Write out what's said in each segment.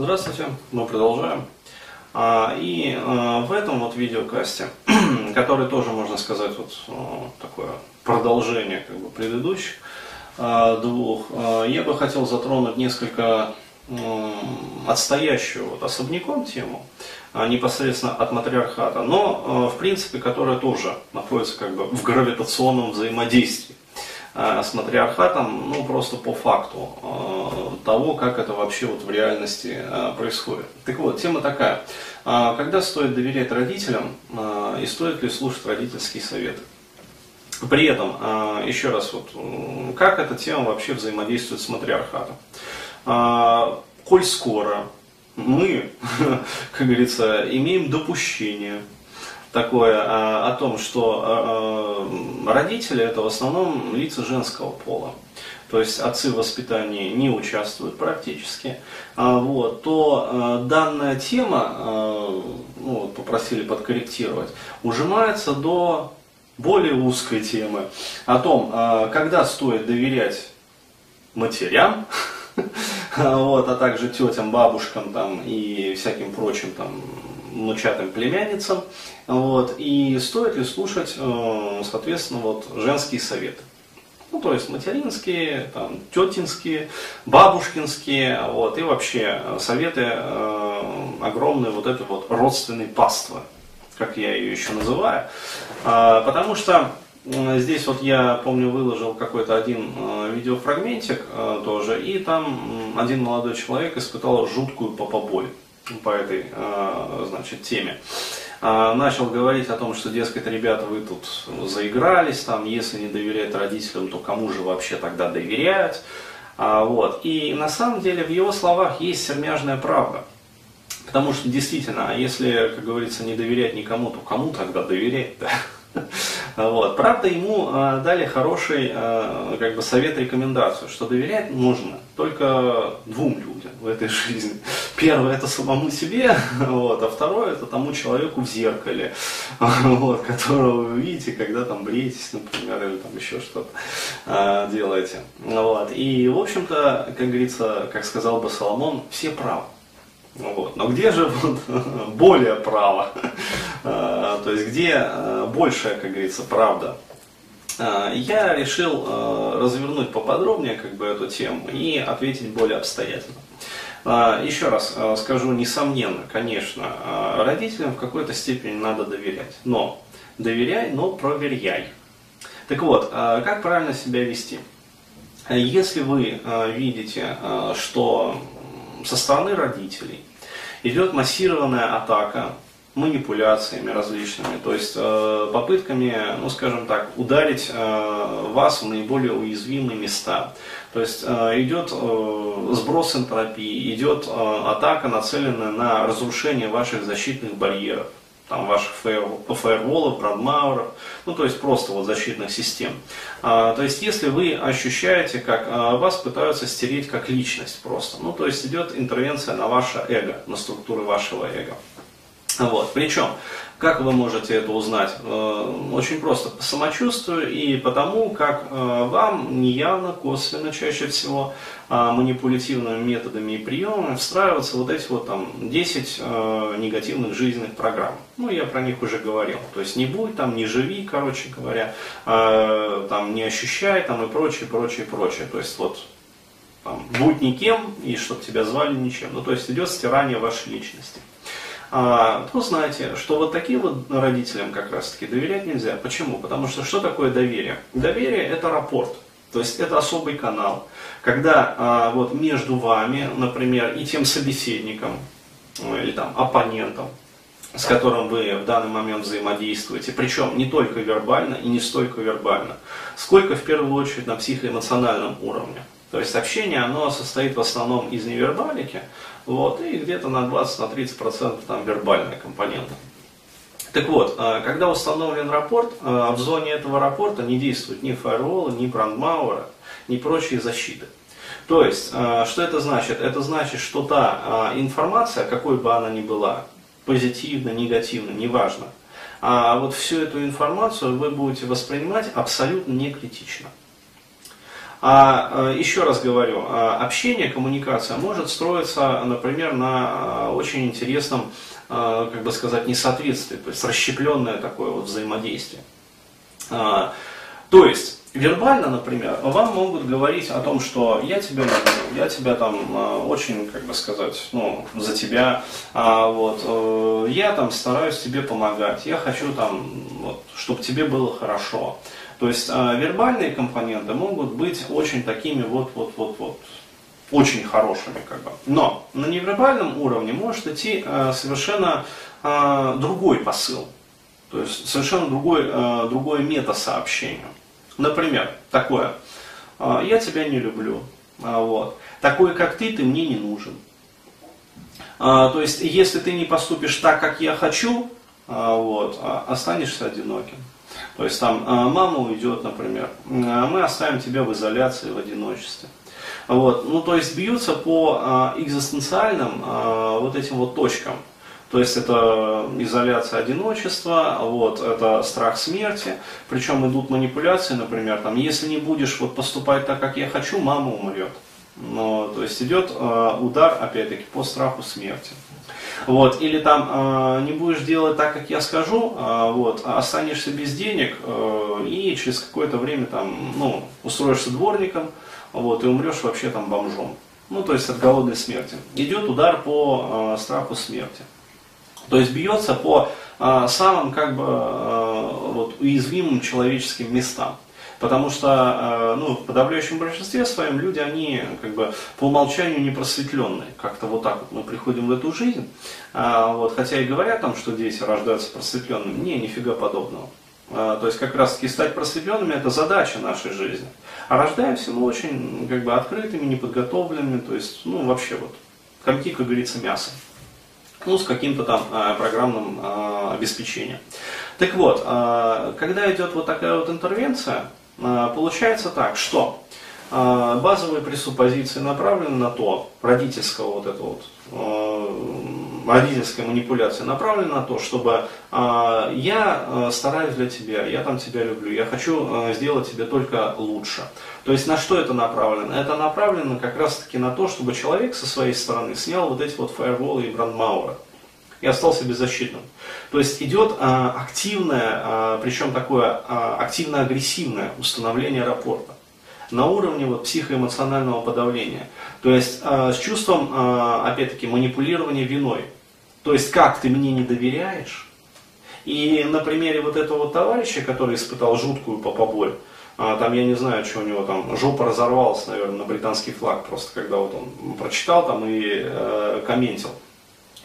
Здравствуйте, мы продолжаем. А, и а, в этом вот видеокасте, который тоже, можно сказать, вот а, такое продолжение как бы, предыдущих двух, я бы хотел затронуть несколько отстоящую вот особняком тему, непосредственно от матриархата, но в принципе, которая тоже находится как бы в гравитационном взаимодействии с матриархатом, ну просто по факту э, того, как это вообще вот в реальности э, происходит. Так вот, тема такая. Когда стоит доверять родителям и стоит ли слушать родительские советы? При этом, еще раз, вот, как эта тема вообще взаимодействует с матриархатом? Коль скоро мы, как говорится, имеем допущение, такое а, о том, что а, а, родители это в основном лица женского пола. То есть отцы в воспитании не участвуют практически, вот, то данная тема, ну, попросили подкорректировать, ужимается до более узкой темы о том, когда стоит доверять матерям, вот, а также тетям, бабушкам там, и всяким прочим там, внучатым племянницам, вот, и стоит ли слушать, э, соответственно, вот, женские советы. Ну, то есть материнские, там, тетинские, бабушкинские, вот, и вообще советы э, огромные вот этой вот родственной паствы, как я ее еще называю. Э, потому что Здесь вот я помню выложил какой-то один э, видеофрагментик э, тоже, и там один молодой человек испытал жуткую попоболь по этой, э, значит, теме. Э, начал говорить о том, что, дескать, ребята, вы тут заигрались, там, если не доверять родителям, то кому же вообще тогда доверять? А, вот. И на самом деле в его словах есть сермяжная правда. Потому что действительно, а если, как говорится, не доверять никому, то кому тогда доверять-то? Вот. Правда, ему э, дали хороший э, как бы совет, рекомендацию, что доверять нужно только двум людям в этой жизни. Первое это самому себе, вот, а второе это тому человеку в зеркале, вот, которого вы видите, когда там бреетесь, например, или там еще что-то э, делаете. Вот. И, в общем-то, как говорится, как сказал бы Соломон, все правы. Вот. Но где же вот, более право? А, то есть где а, большая, как говорится, правда? А, я решил развернуть поподробнее как бы, эту тему и ответить более обстоятельно. Еще раз скажу, несомненно, конечно, родителям в какой-то степени надо доверять. Но доверяй, но проверяй. Так вот, как правильно себя вести? Если вы видите, что со стороны родителей идет массированная атака манипуляциями различными, то есть э, попытками, ну скажем так, ударить э, вас в наиболее уязвимые места. То есть э, идет сброс энтропии, идет атака, нацеленная на разрушение ваших защитных барьеров там, ваших фаерволов, брандмауэров, ну то есть просто вот защитных систем. А, то есть если вы ощущаете, как а, вас пытаются стереть как личность просто, ну то есть идет интервенция на ваше эго, на структуры вашего эго. Вот. Причем, как вы можете это узнать? Э, очень просто по самочувствию и потому, как э, вам неявно, косвенно чаще всего э, манипулятивными методами и приемами встраиваются вот эти вот там 10 негативных жизненных программ. Ну, я про них уже говорил. То есть не будь там, не живи, короче говоря, там не ощущай там и прочее, прочее, прочее. То есть вот там, будь никем и чтобы тебя звали ничем. Ну, то есть идет стирание вашей личности то знаете, что вот таким вот родителям как раз таки доверять нельзя. Почему? Потому что что такое доверие? Доверие это рапорт. То есть это особый канал, когда а, вот между вами, например, и тем собеседником ну, или там оппонентом, с которым вы в данный момент взаимодействуете, причем не только вербально и не столько вербально, сколько в первую очередь на психоэмоциональном уровне. То есть общение, оно состоит в основном из невербалики, вот, и где-то на 20-30% там вербальная компонента. Так вот, а, когда установлен рапорт, а, в зоне этого рапорта не действуют ни фаерволы, ни брандмауэра, ни прочие защиты. То есть, а, что это значит? Это значит, что та информация, какой бы она ни была, позитивно, негативно, неважно, а вот всю эту информацию вы будете воспринимать абсолютно не критично. А еще раз говорю, общение, коммуникация может строиться, например, на очень интересном, как бы сказать, несоответствии, то есть расщепленное такое вот взаимодействие. То есть, вербально, например, вам могут говорить о том, что я тебя люблю, я тебя там э, очень, как бы сказать, ну, за тебя, а, вот, э, я там стараюсь тебе помогать, я хочу там, вот, чтобы тебе было хорошо. То есть э, вербальные компоненты могут быть очень такими вот, вот, вот, вот, очень хорошими, как бы. Но на невербальном уровне может идти совершенно другой посыл. То есть совершенно другой, другое мета-сообщение. Например, такое. «А, я тебя не люблю. А, вот. Такой, как ты, ты мне не нужен. А, то есть, если ты не поступишь так, как я хочу, вот, останешься одиноким. То есть там мама уйдет, например, мы оставим тебя в изоляции, в одиночестве. Вот. Ну, то есть бьются по экзистенциальным вот этим вот точкам. То есть это изоляция одиночества, вот, это страх смерти, причем идут манипуляции, например, там, если не будешь вот поступать так, как я хочу, мама умрет. Но, то есть идет э, удар, опять-таки, по страху смерти. Вот, или там э, не будешь делать так, как я скажу, э, вот, а останешься без денег э, и через какое-то время там, ну, устроишься дворником, вот, и умрешь вообще там бомжом. Ну, то есть от голодной смерти. Идет удар по э, страху смерти. То есть бьется по э, самым как бы э, вот, уязвимым человеческим местам. Потому что э, ну, в подавляющем большинстве своем люди, они как бы по умолчанию не просветленные. Как-то вот так вот мы приходим в эту жизнь. А, вот, хотя и говорят там, что дети рождаются просветленными. Не, нифига подобного. А, то есть как раз таки стать просветленными это задача нашей жизни. А рождаемся мы очень как бы открытыми, неподготовленными, то есть ну вообще вот комки, как говорится, мясо ну, с каким-то там э, программным э, обеспечением. Так вот, когда идет вот такая вот интервенция, получается так, что базовые пресуппозиции направлены на то, родительского вот этого вот, родительская манипуляция направлена на то, чтобы я стараюсь для тебя, я там тебя люблю, я хочу сделать тебе только лучше. То есть на что это направлено? Это направлено как раз таки на то, чтобы человек со своей стороны снял вот эти вот фаерволы и брандмауэры и остался беззащитным. То есть идет а, активное, а, причем такое а, активно-агрессивное установление рапорта на уровне вот, психоэмоционального подавления. То есть а, с чувством, а, опять-таки, манипулирования виной. То есть как ты мне не доверяешь? И на примере вот этого вот товарища, который испытал жуткую попоболь, там, я не знаю, что у него там, жопа разорвалась, наверное, на британский флаг, просто когда вот он прочитал там и э, комментил.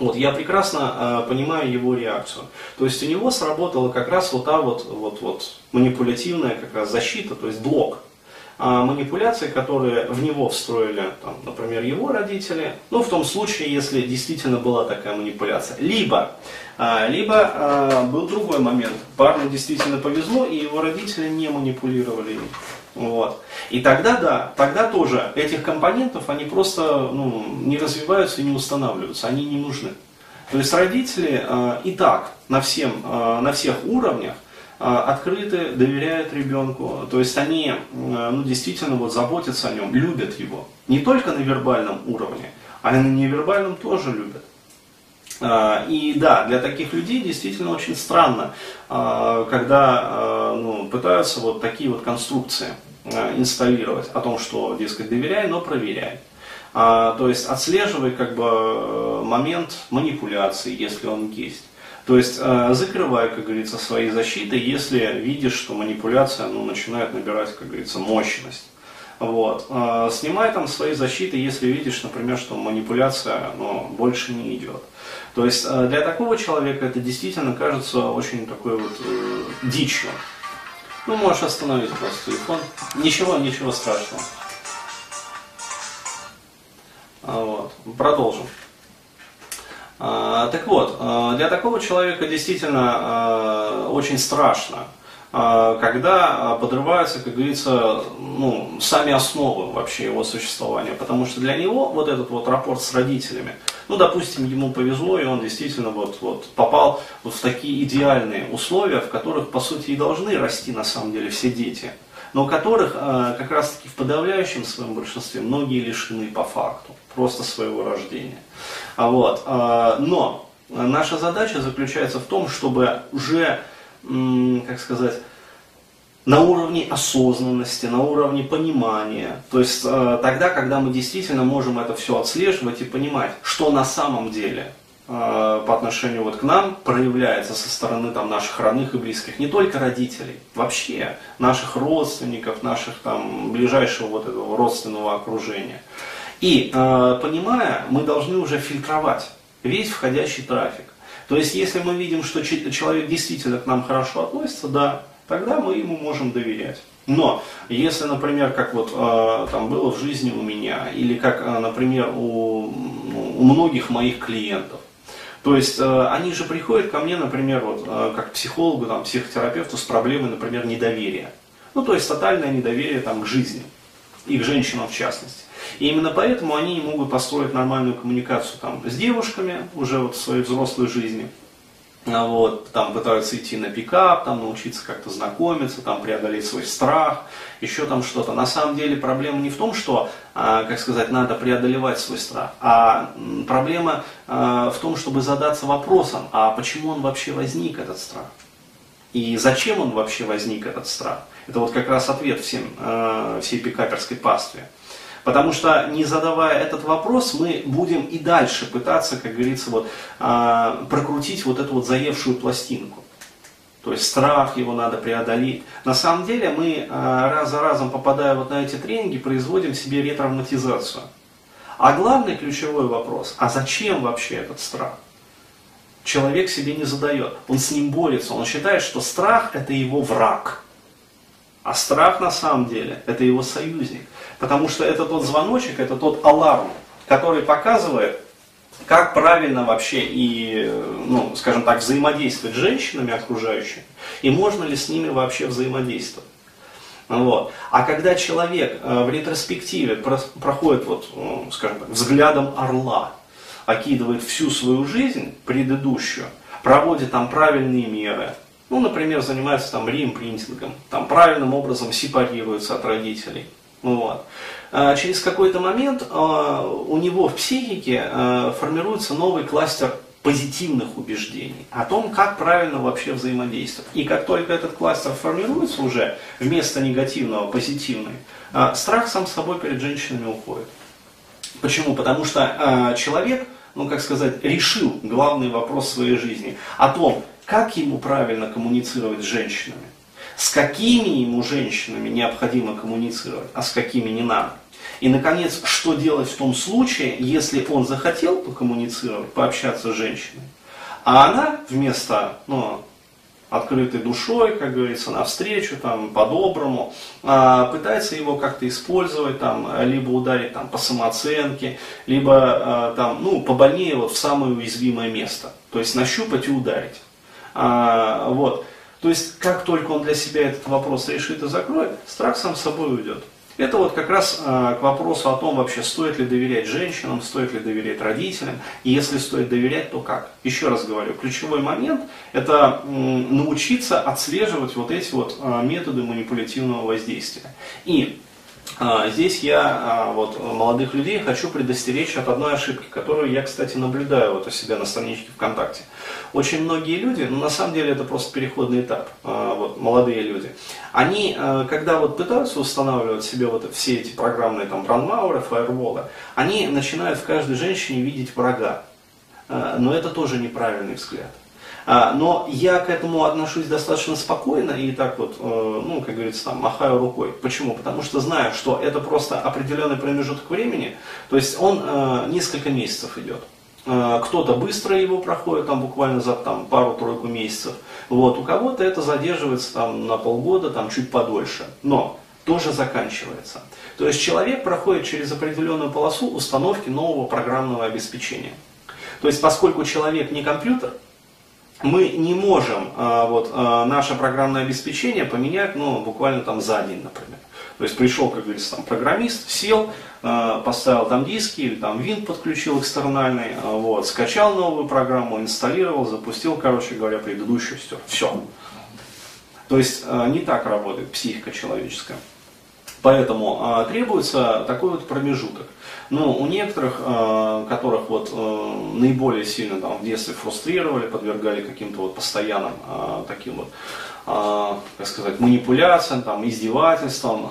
Вот, я прекрасно э, понимаю его реакцию. То есть у него сработала как раз вот та вот, вот, вот манипулятивная как раз защита, то есть блок а манипуляции, которые в него встроили, там, например, его родители, ну, в том случае, если действительно была такая манипуляция. Либо, а, либо а, был другой момент, парню действительно повезло, и его родители не манипулировали им. Вот. И тогда, да, тогда тоже этих компонентов, они просто ну, не развиваются и не устанавливаются, они не нужны. То есть родители э, и так на, всем, э, на всех уровнях а, открыты, доверяют ребенку, то есть они а, ну, действительно вот заботятся о нем, любят его. Не только на вербальном уровне, а и на невербальном тоже любят. А, и да, для таких людей действительно очень странно, когда ну, пытаются вот такие вот конструкции инсталлировать о том, что, дескать, доверяй, но проверяй. То есть отслеживай как бы момент манипуляции, если он есть. То есть э, закрывай, как говорится, свои защиты, если видишь, что манипуляция ну, начинает набирать, как говорится, мощность. Вот. Э, снимай там свои защиты, если видишь, например, что манипуляция ну, больше не идет. То есть э, для такого человека это действительно кажется очень такой вот э, дичью. Ну, можешь остановить просто телефон. Ничего, ничего страшного. Вот. Продолжим. А, так вот, а, для такого человека действительно а, очень страшно, когда подрываются, как говорится, ну, сами основы вообще его существования. Потому что для него вот этот вот рапорт с родителями, ну, допустим, ему повезло, и он действительно вот, вот попал вот в такие идеальные условия, в которых, по сути, и должны расти на самом деле все дети. но которых э, как раз таки в подавляющем своем большинстве многие лишены по факту, просто своего рождения. А вот, но наша задача заключается в том, чтобы уже, как сказать, на уровне осознанности, на уровне понимания. То есть э, тогда, когда мы действительно можем это все отслеживать и понимать, что на самом деле э, по отношению вот к нам проявляется со стороны там, наших родных и близких, не только родителей, вообще наших родственников, наших там ближайшего вот этого родственного окружения. И э, понимая, мы должны уже фильтровать весь входящий трафик. То есть, если мы видим, что человек действительно к нам хорошо относится, да, тогда мы ему можем доверять. Но если, например, как вот э, там было в жизни у меня, или как, э, например, у, ну, у многих моих клиентов, то есть э, они же приходят ко мне, например, вот, э, как психологу, там, психотерапевту с проблемой, например, недоверия. Ну, то есть тотальное недоверие там, к жизни, и к женщинам в частности. И именно поэтому они не могут построить нормальную коммуникацию там, с девушками уже вот в своей взрослой жизни. А вот, там пытаются идти на пикап, там научиться как-то знакомиться, там преодолеть свой страх, еще там что-то. На самом деле проблема не в том, что, а, как сказать, надо преодолевать свой страх, а проблема а, в том, чтобы задаться вопросом, а почему он вообще возник, этот страх? И зачем он вообще возник, этот страх? Это вот как раз ответ всем, всей пикаперской пастве. Потому что не задавая этот вопрос, мы будем и дальше пытаться, как говорится, вот, э, прокрутить вот эту вот заевшую пластинку. То есть страх его надо преодолеть. На самом деле мы э, раз за разом, попадая вот на эти тренинги, производим себе ретравматизацию. А главный ключевой вопрос, а зачем вообще этот страх? Человек себе не задает, он с ним борется, он считает, что страх это его враг. А страх на самом деле это его союзник. Потому что это тот звоночек, это тот аларм, который показывает, как правильно вообще и, ну, скажем так, взаимодействовать с женщинами окружающими, и можно ли с ними вообще взаимодействовать. Вот. А когда человек э, в ретроспективе проходит, вот, ну, скажем так, взглядом орла, окидывает всю свою жизнь предыдущую, проводит там правильные меры, ну, например, занимается там реимпринтингом, там правильным образом сепарируется от родителей – вот. А через какой-то момент а, у него в психике а, формируется новый кластер позитивных убеждений о том, как правильно вообще взаимодействовать. И как только этот кластер формируется уже вместо негативного позитивный, страх сам собой перед женщинами уходит. Почему? Потому что человек, ну как сказать, решил главный вопрос своей жизни о том, как ему правильно коммуницировать с женщинами с какими ему женщинами необходимо коммуницировать, а с какими не надо. И, наконец, что делать в том случае, если он захотел покоммуницировать, пообщаться с женщиной, а она вместо ну, открытой душой, как говорится, навстречу, там, по-доброму, а, пытается его как-то использовать, там, либо ударить там, по самооценке, либо а, там, ну, побольнее вот, в самое уязвимое место. То есть нащупать и ударить. А, вот. То есть, как только он для себя этот вопрос решит и закроет, страх сам собой уйдет. Это вот как раз э, к вопросу о том, вообще стоит ли доверять женщинам, стоит ли доверять родителям, и если стоит доверять, то как. Еще раз говорю, ключевой момент – это э, научиться отслеживать вот эти вот э, методы манипулятивного воздействия. И а, здесь я вот, молодых людей хочу предостеречь от одной ошибки, которую я, кстати, наблюдаю вот у себя на страничке ВКонтакте. Очень многие люди, ну на самом деле это просто переходный этап, а, вот, молодые люди, они, когда вот пытаются устанавливать себе вот все эти программные там брандмауэры, фаерволы, они начинают в каждой женщине видеть врага. Но это тоже неправильный взгляд. А, но я к этому отношусь достаточно спокойно и так вот, э, ну, как говорится, там, махаю рукой. Почему? Потому что знаю, что это просто определенный промежуток времени, то есть он э, несколько месяцев идет. Э, кто-то быстро его проходит, там буквально за там, пару-тройку месяцев. Вот, у кого-то это задерживается там, на полгода, там, чуть подольше. Но тоже заканчивается. То есть человек проходит через определенную полосу установки нового программного обеспечения. То есть поскольку человек не компьютер, мы не можем а, вот, а, наше программное обеспечение поменять ну, буквально там за день, например. То есть пришел, как говорится, там, программист, сел, а, поставил там диски или там винт подключил экстернальный, вот, скачал новую программу, инсталлировал, запустил, короче говоря, предыдущую стер. Все. То есть э, не так работает психика человеческая. Поэтому э, требуется такой вот промежуток. Ну, у некоторых, э, которых вот э, наиболее сильно там в детстве фрустрировали, подвергали каким-то вот постоянным э, таким вот, как сказать, манипуляциям, там, издевательствам,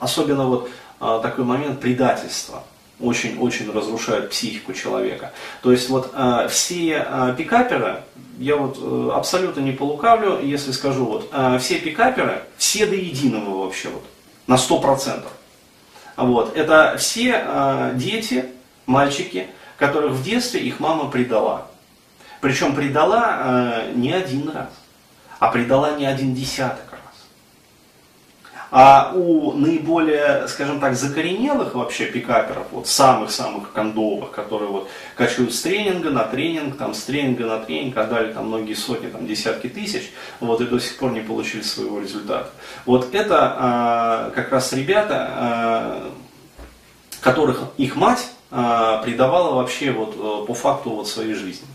особенно вот такой момент предательства очень-очень разрушает психику человека. То есть вот все пикаперы, я вот абсолютно не полукавлю, если скажу, вот все пикаперы, все до единого вообще вот, на 100%. Вот, это все э, дети, мальчики, которых в детстве их мама предала. Причем предала э, не один раз, а предала не один десяток. А у наиболее, скажем так, закоренелых вообще пикаперов, вот самых-самых кондовых, которые вот качают с тренинга на тренинг, там с тренинга на тренинг, отдали там многие сотни, там десятки тысяч, вот и до сих пор не получили своего результата. Вот это э, как раз ребята, э, которых их мать э, предавала вообще вот э, по факту вот своей жизни.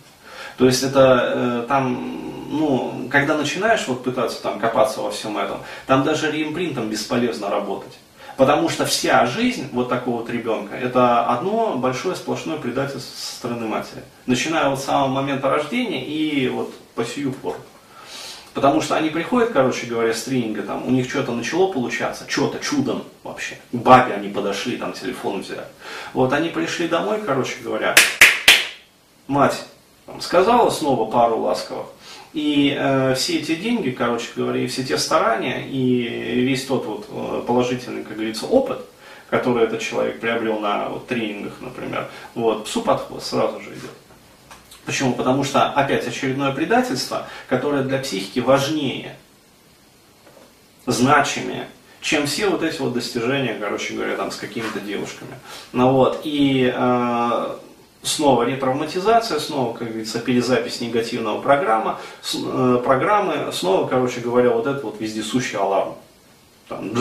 То есть это э, там ну, когда начинаешь вот пытаться там копаться во всем этом, там даже реимпринтом бесполезно работать. Потому что вся жизнь вот такого вот ребенка, это одно большое сплошное предательство со стороны матери. Начиная вот с самого момента рождения и вот по сию пору. Потому что они приходят, короче говоря, с тренинга, там, у них что-то начало получаться, что-то чудом вообще. К бабе они подошли, там телефон взяли. Вот они пришли домой, короче говоря, мать там, сказала снова пару ласковых, и э, все эти деньги, короче говоря, и все те старания, и весь тот вот э, положительный, как говорится, опыт, который этот человек приобрел на вот, тренингах, например, вот, псу под хвост сразу же идет. Почему? Потому что опять очередное предательство, которое для психики важнее, значимее, чем все вот эти вот достижения, короче говоря, там с какими-то девушками. Ну вот, и э, снова ретравматизация, снова, как говорится, перезапись негативного программа, с, э, программы, снова, короче говоря, вот этот вот вездесущий аларм. Там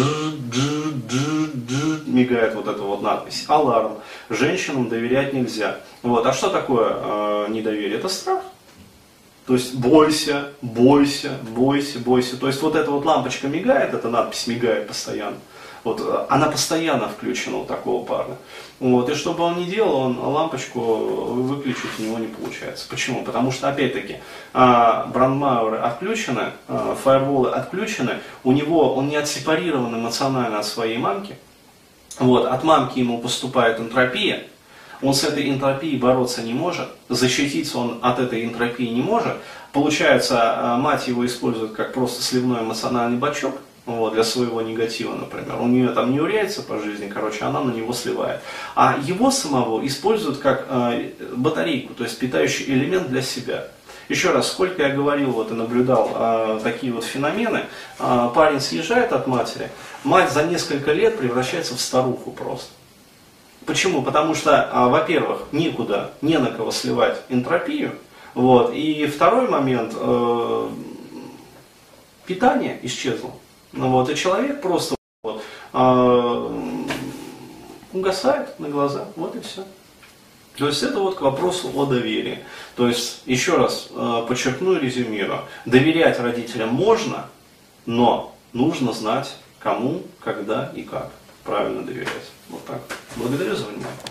мигает вот эта вот надпись. Аларм. Женщинам доверять нельзя. Вот. А что такое э, недоверие? Это страх. То есть бойся, бойся, бойся, бойся. То есть вот эта вот лампочка мигает, эта надпись мигает постоянно. Вот, э, она постоянно включена у такого парня. Вот, и что бы он ни делал, он лампочку выключить у него не получается. Почему? Потому что, опять-таки, а, брандмауэры отключены, а, фаерволы отключены, у него он не отсепарирован эмоционально от своей мамки. Вот, от мамки ему поступает энтропия, он с этой энтропией бороться не может, защититься он от этой энтропии не может. Получается, а, мать его использует как просто сливной эмоциональный бачок, вот, для своего негатива, например. У нее там не уряется по жизни, короче, она на него сливает. А его самого используют как э, батарейку, то есть питающий элемент для себя. Еще раз, сколько я говорил вот, и наблюдал э, такие вот феномены, э, парень съезжает от матери, мать за несколько лет превращается в старуху просто. Почему? Потому что, э, во-первых, никуда, не на кого сливать энтропию, вот, и второй момент, э, питание исчезло. Ну, вот, и человек просто вот, э, угасает на глаза, вот и все. То есть это вот к вопросу о доверии. То есть, еще раз э, подчеркну и резюмирую. Доверять родителям можно, но нужно знать, кому, когда и как правильно доверять. Вот так. Благодарю за внимание.